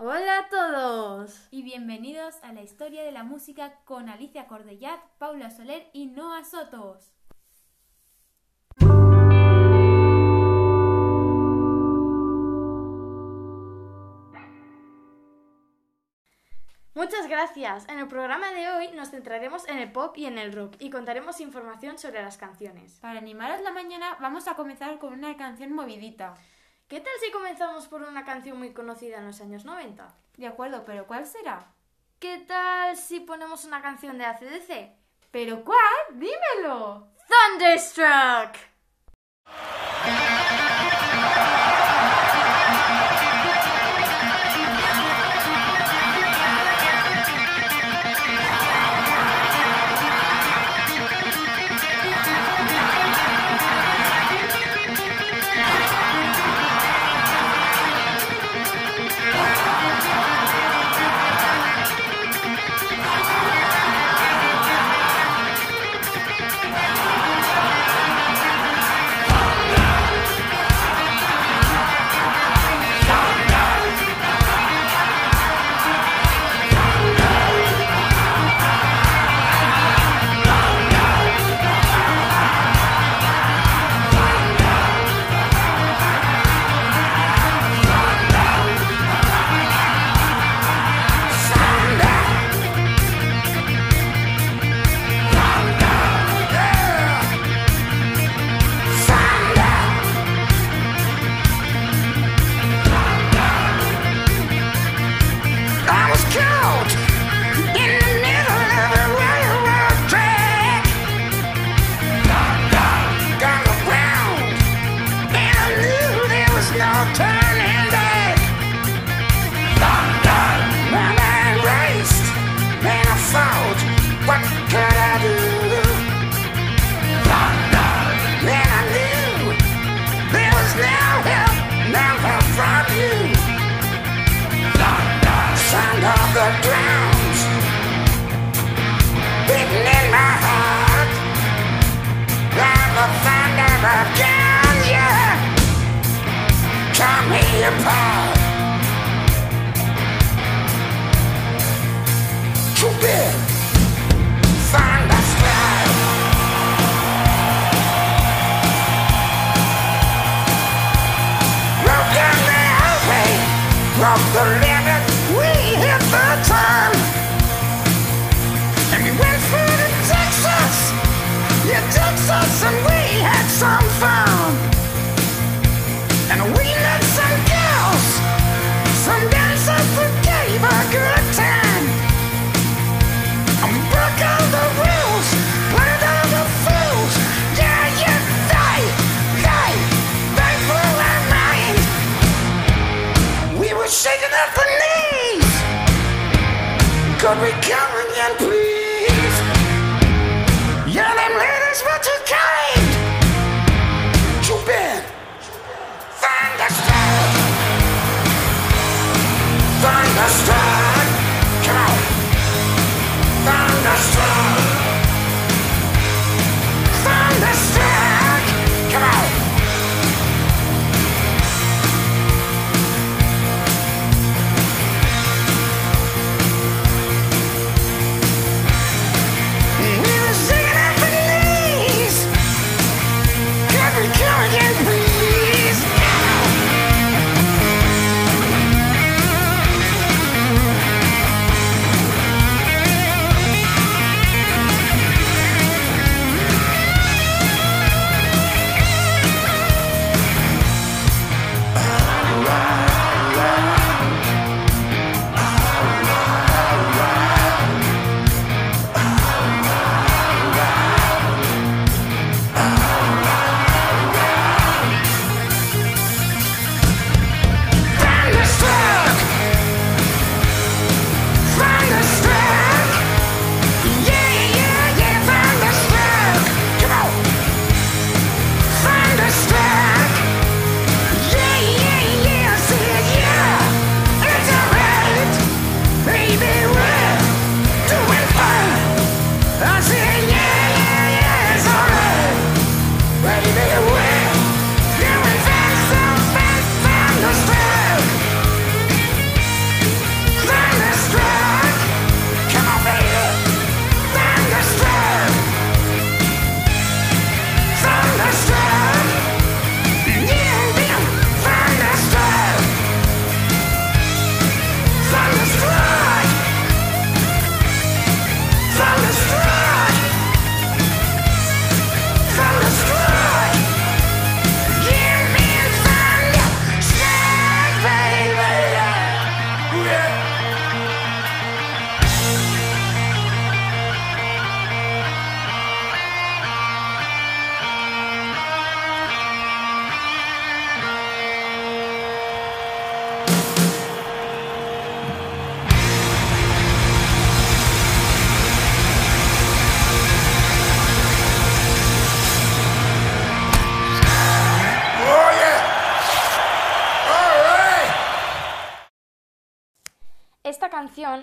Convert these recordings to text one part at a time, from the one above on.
Hola a todos. y bienvenidos a la historia de la música con Alicia Cordellat, Paula Soler y Noah Sotos. Muchas gracias. En el programa de hoy nos centraremos en el pop y en el rock y contaremos información sobre las canciones. Para animaros la mañana vamos a comenzar con una canción movidita. ¿Qué tal si comenzamos por una canción muy conocida en los años 90? De acuerdo, pero ¿cuál será? ¿Qué tal si ponemos una canción de ACDC? ¿Pero cuál? ¡Dímelo! Thunderstruck. Tear me apart. Too big, thunderstruck. Broke down the on recount.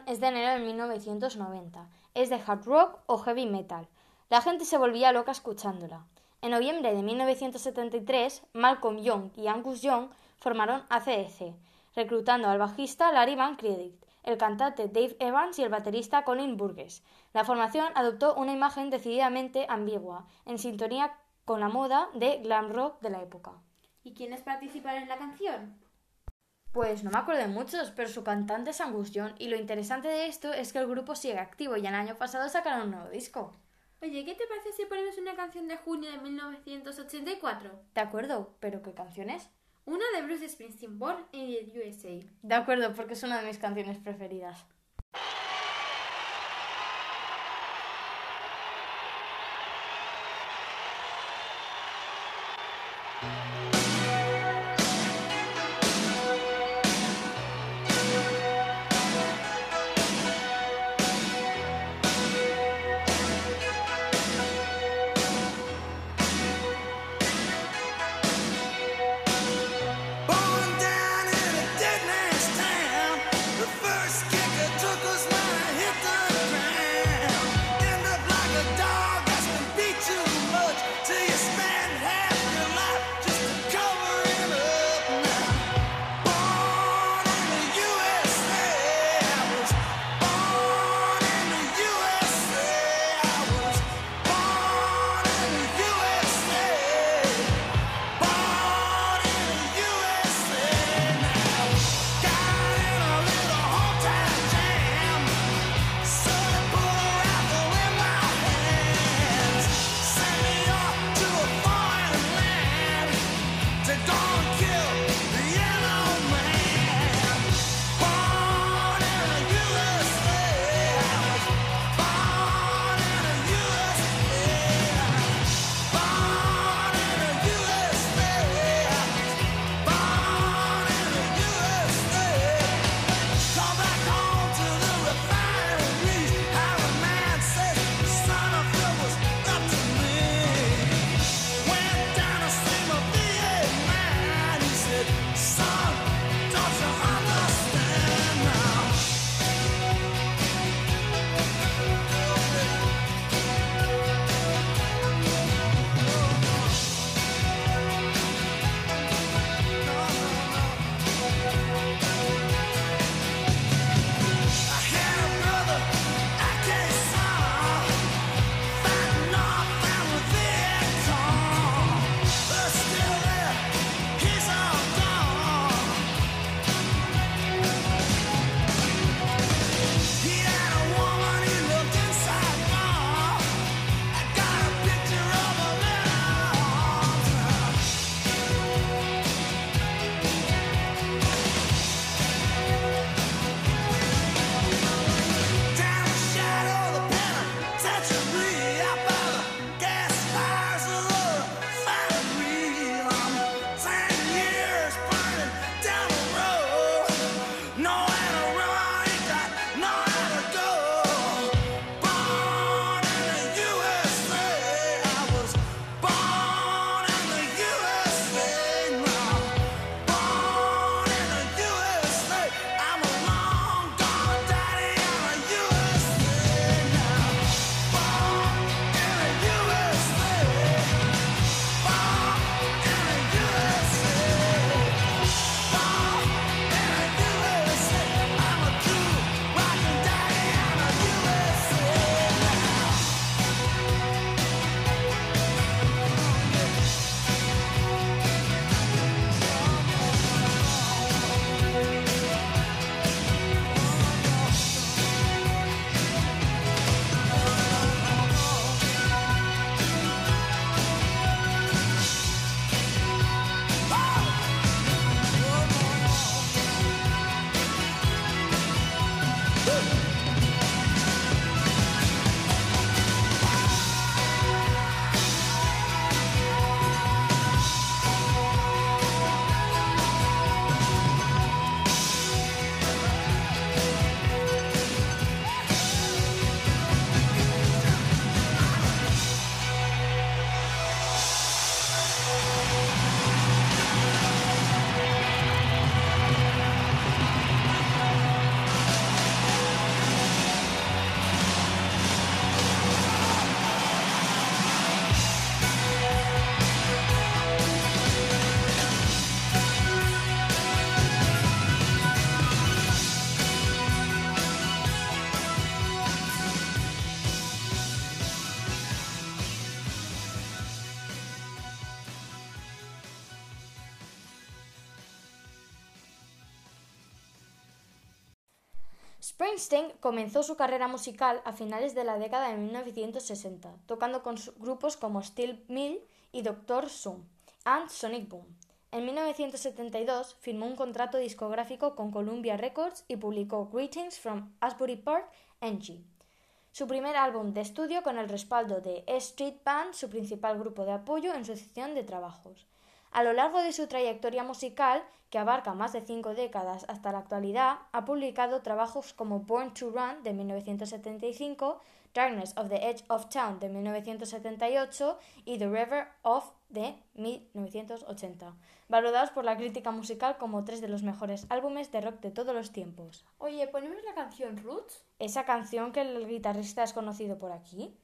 Es de enero de 1990. Es de hard rock o heavy metal. La gente se volvía loca escuchándola. En noviembre de 1973, Malcolm Young y Angus Young formaron ACDC, reclutando al bajista Larry Van Credit, el cantante Dave Evans y el baterista Colin Burgess. La formación adoptó una imagen decididamente ambigua, en sintonía con la moda de glam rock de la época. ¿Y quiénes participaron en la canción? Pues no me acuerdo de muchos, pero su cantante es Angus Young y lo interesante de esto es que el grupo sigue activo y el año pasado sacaron un nuevo disco. Oye, ¿qué te parece si ponemos una canción de junio de 1984? De acuerdo, pero ¿qué canción es? Una de Bruce Springsteen, Born in the USA. De acuerdo, porque es una de mis canciones preferidas. Springsteen comenzó su carrera musical a finales de la década de 1960, tocando con grupos como Steel Mill y Dr. Zoom and Sonic Boom. En 1972 firmó un contrato discográfico con Columbia Records y publicó Greetings from Asbury Park, NG. Su primer álbum de estudio con el respaldo de Street Band, su principal grupo de apoyo en su sección de trabajos. A lo largo de su trayectoria musical, que abarca más de cinco décadas hasta la actualidad, ha publicado trabajos como Born to Run de 1975, Darkness of the Edge of Town de 1978 y The River of de 1980, valorados por la crítica musical como tres de los mejores álbumes de rock de todos los tiempos. Oye, ¿ponemos la canción Roots? ¿Esa canción que el guitarrista es conocido por aquí?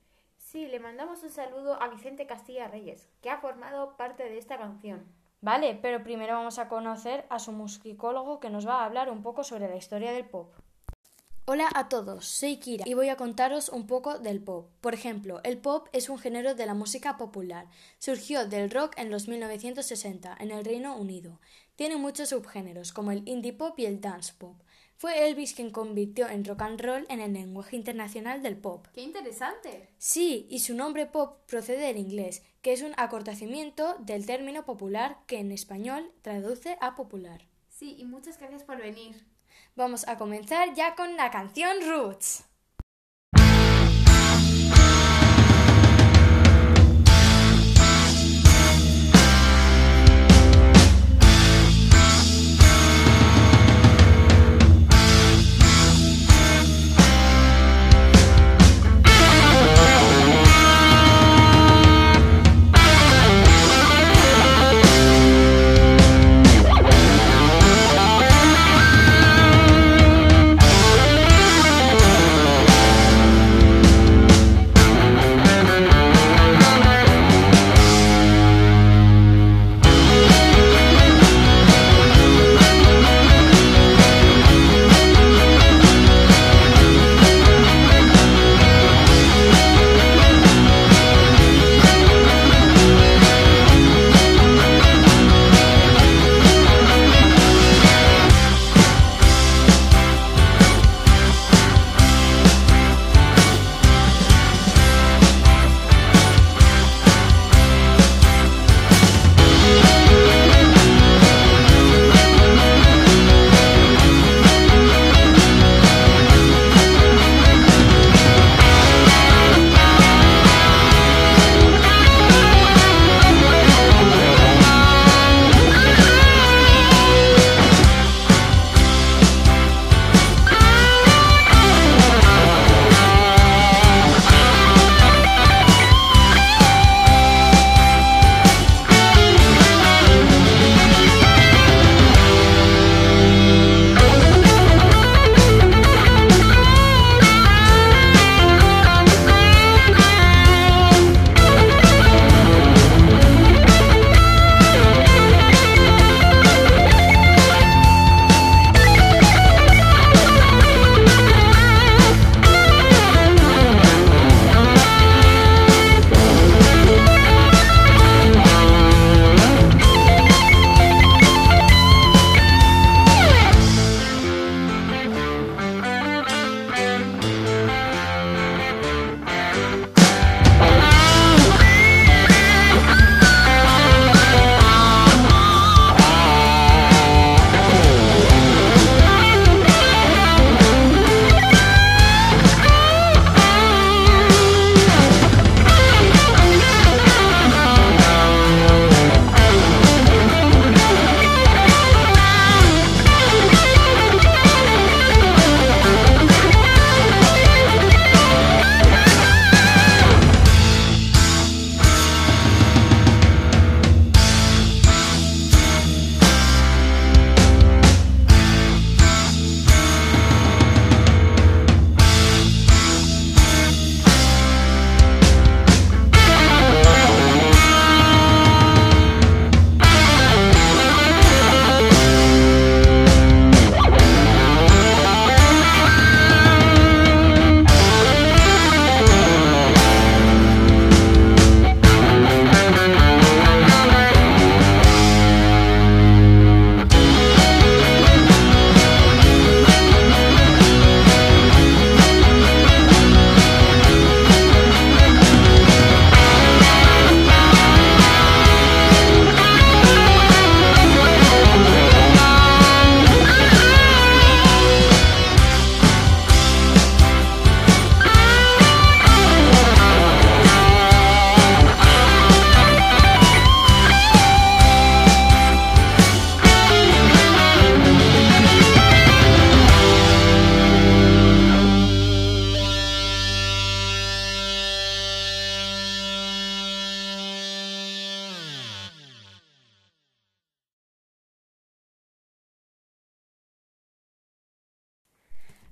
Sí, le mandamos un saludo a Vicente Castilla Reyes, que ha formado parte de esta canción. Vale, pero primero vamos a conocer a su musicólogo que nos va a hablar un poco sobre la historia del pop. Hola a todos, soy Kira y voy a contaros un poco del pop. Por ejemplo, el pop es un género de la música popular. Surgió del rock en los 1960 en el Reino Unido. Tiene muchos subgéneros como el indie pop y el dance pop. Fue Elvis quien convirtió en rock and roll en el lenguaje internacional del pop. ¡Qué interesante! Sí, y su nombre pop procede del inglés, que es un acortamiento del término popular que en español traduce a popular. Sí, y muchas gracias por venir. Vamos a comenzar ya con la canción Roots.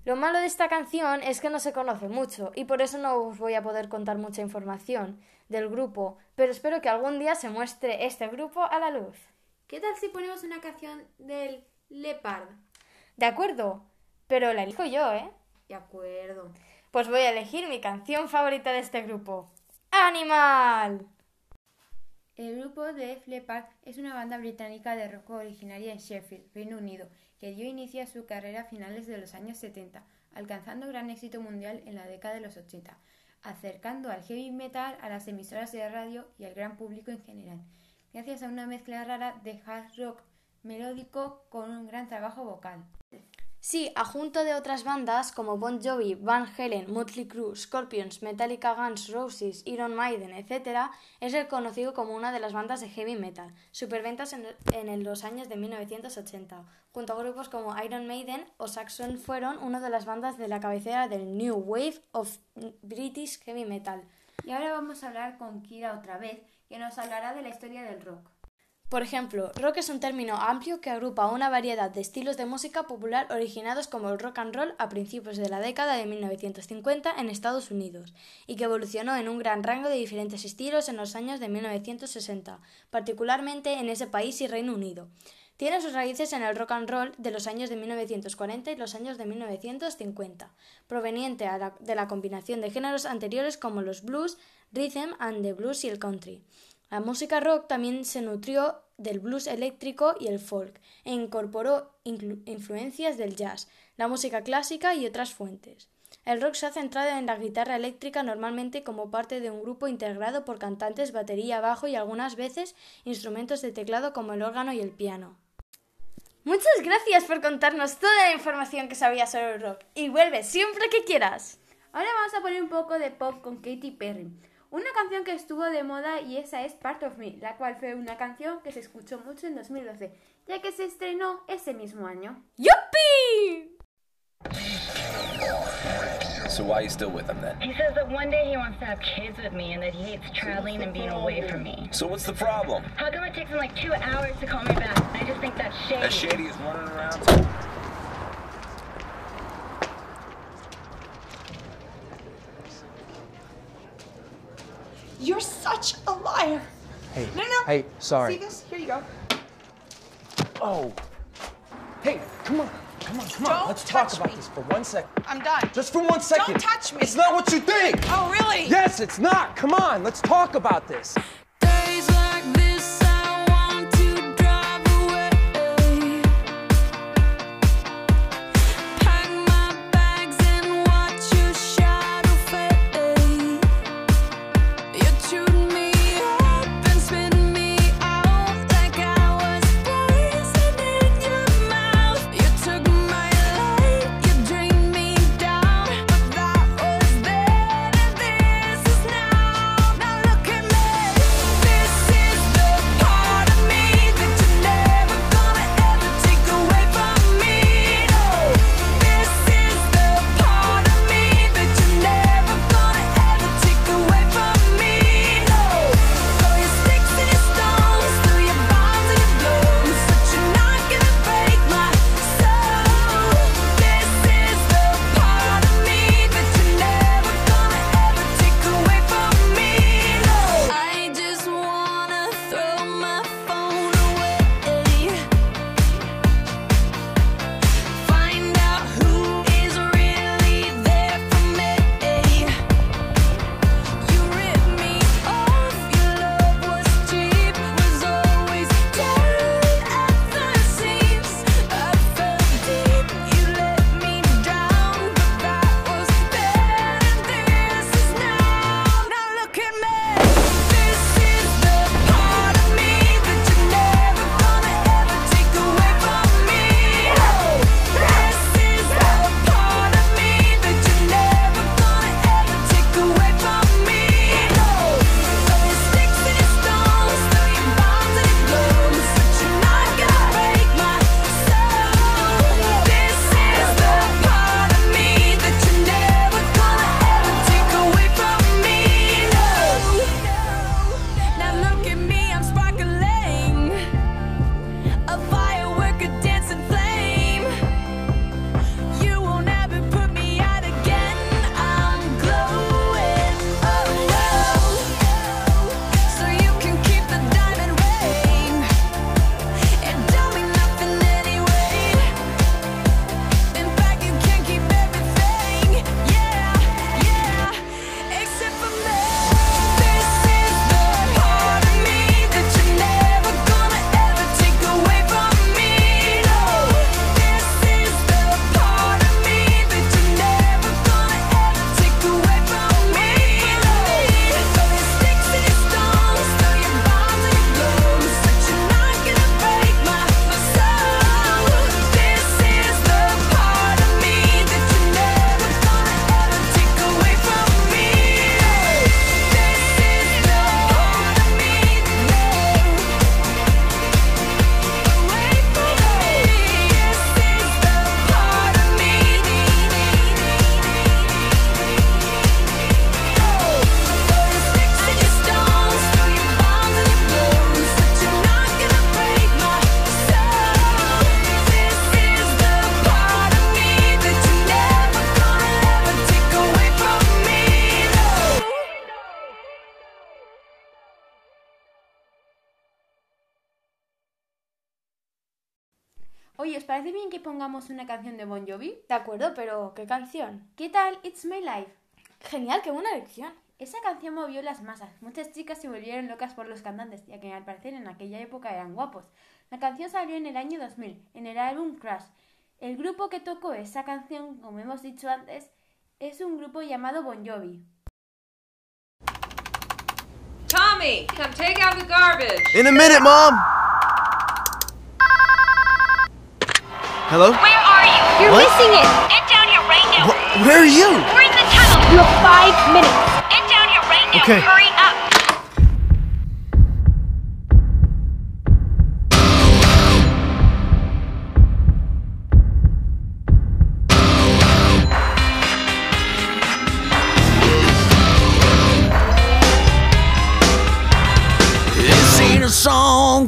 Lo malo de esta canción es que no se conoce mucho y por eso no os voy a poder contar mucha información del grupo, pero espero que algún día se muestre este grupo a la luz. ¿Qué tal si ponemos una canción del Leopard? ¿De acuerdo? Pero la elijo yo, ¿eh? De acuerdo. Pues voy a elegir mi canción favorita de este grupo. ¡Animal! El grupo de Def Leppard es una banda británica de rock originaria en Sheffield, Reino Unido, que dio inicio a su carrera a finales de los años 70, alcanzando gran éxito mundial en la década de los 80, acercando al heavy metal a las emisoras de radio y al gran público en general, gracias a una mezcla rara de hard rock melódico con un gran trabajo vocal. Sí, adjunto de otras bandas como Bon Jovi, Van Halen, Motley Crue, Scorpions, Metallica, Guns, Roses, Iron Maiden, etc., es reconocido como una de las bandas de heavy metal, superventas en, en los años de 1980. Junto a grupos como Iron Maiden o Saxon fueron una de las bandas de la cabecera del New Wave of British Heavy Metal. Y ahora vamos a hablar con Kira otra vez, que nos hablará de la historia del rock. Por ejemplo, rock es un término amplio que agrupa una variedad de estilos de música popular originados como el rock and roll a principios de la década de 1950 en Estados Unidos y que evolucionó en un gran rango de diferentes estilos en los años de 1960, particularmente en ese país y Reino Unido. Tiene sus raíces en el rock and roll de los años de 1940 y los años de 1950, proveniente de la combinación de géneros anteriores como los blues, rhythm and the blues y el country. La música rock también se nutrió del blues eléctrico y el folk e incorporó influencias del jazz, la música clásica y otras fuentes. El rock se ha centrado en la guitarra eléctrica normalmente como parte de un grupo integrado por cantantes, batería, bajo y algunas veces instrumentos de teclado como el órgano y el piano. Muchas gracias por contarnos toda la información que sabías sobre el rock y vuelve siempre que quieras. Ahora vamos a poner un poco de pop con Katy Perry. Una canción que estuvo de moda y esa es Part of Me, la cual fue una canción que se escuchó mucho en 2012, ya que se estrenó ese mismo año. ¡Yuppie! So why are you still with him then? He says that one day he wants to have kids with me and that he hates traveling and being away from me. So what's the problem? How come it takes him like two hours to call me back? I just think that's shady. That shady is running around. You're such a liar. Hey, No, no. hey, sorry. See this? Here you go. Oh. Hey, come on, come on, come on. Don't Let's talk about me. this for one second. I'm done. Just for one second. Don't touch me. It's not what you think. Oh, really? Yes, it's not. Come on, let's talk about this. parece bien que pongamos una canción de Bon Jovi? De acuerdo, pero ¿qué canción? ¿Qué tal It's My Life? Genial, qué buena elección. Esa canción movió las masas. Muchas chicas se volvieron locas por los cantantes, ya que al parecer en aquella época eran guapos. La canción salió en el año 2000, en el álbum Crash. El grupo que tocó esa canción, como hemos dicho antes, es un grupo llamado Bon Jovi. Tommy, come take out the garbage. In a minute, mom. Hello? Where are you? You're what? missing it. Get down here right now. Wh where are you? We're in the tunnel. You have five minutes. Get down here right now. Okay. Hurry up.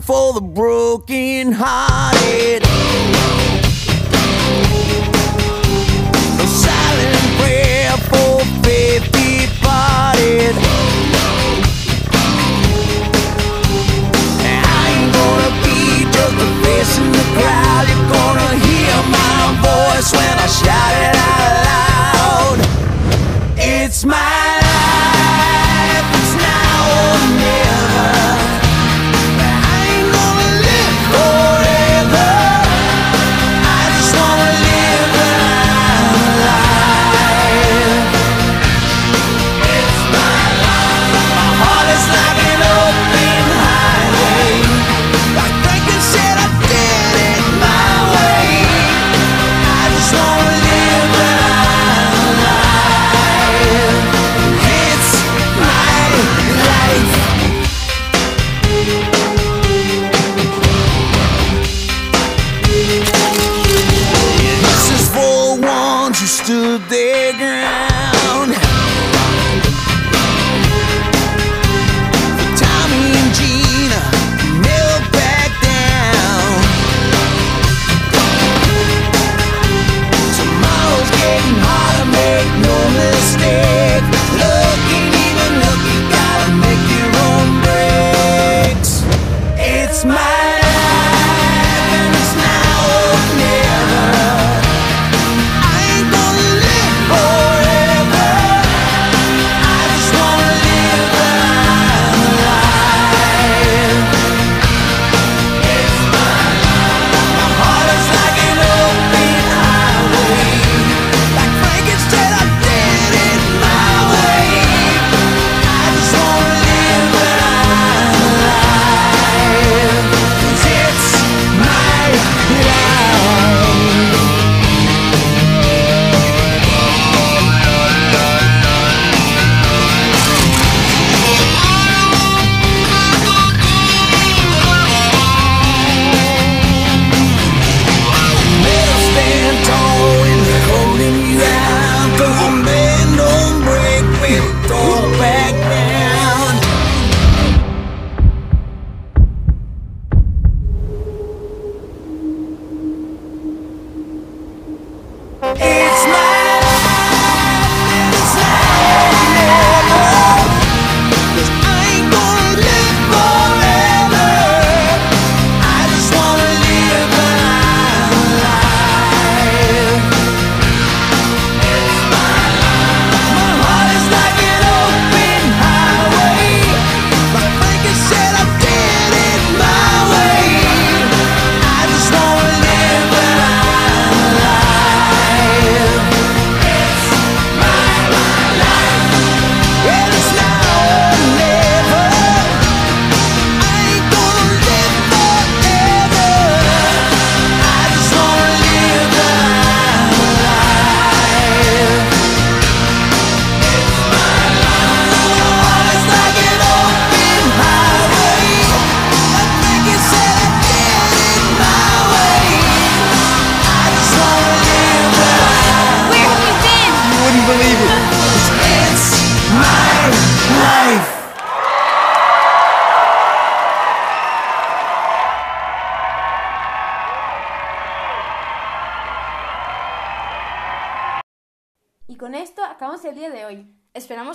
for the broken heart.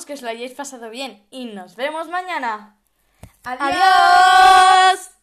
Que os lo hayáis pasado bien y nos vemos mañana. ¡Adiós!